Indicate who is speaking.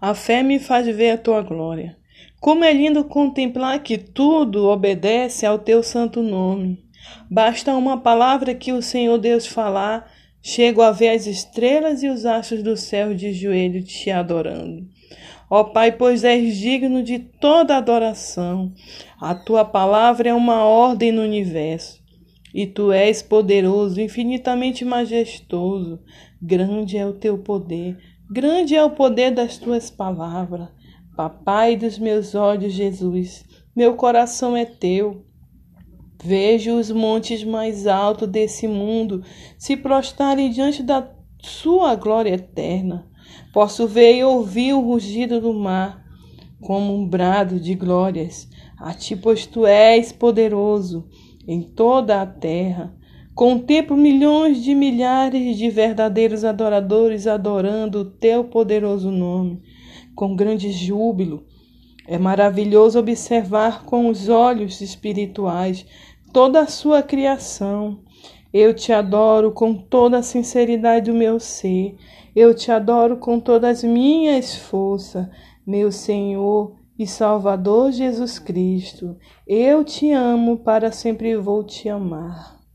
Speaker 1: A fé me faz ver a tua glória. Como é lindo contemplar que tudo obedece ao teu santo nome. Basta uma palavra que o Senhor Deus falar, chego a ver as estrelas e os astros do céu de joelho te adorando. Ó Pai, pois és digno de toda adoração. A tua palavra é uma ordem no universo. E tu és poderoso, infinitamente majestoso. Grande é o teu poder, grande é o poder das tuas palavras. Papai dos meus olhos, Jesus, meu coração é teu. Vejo os montes mais altos desse mundo se prostrarem diante da sua glória eterna. Posso ver e ouvir o rugido do mar, como um brado de glórias. A ti, pois tu és poderoso em toda a terra. Contemplo milhões de milhares de verdadeiros adoradores adorando o teu poderoso nome com grande júbilo. É maravilhoso observar com os olhos espirituais toda a sua criação. Eu te adoro com toda a sinceridade do meu ser. Eu te adoro com todas as minhas forças, meu Senhor e Salvador Jesus Cristo. Eu te amo, para sempre vou te amar.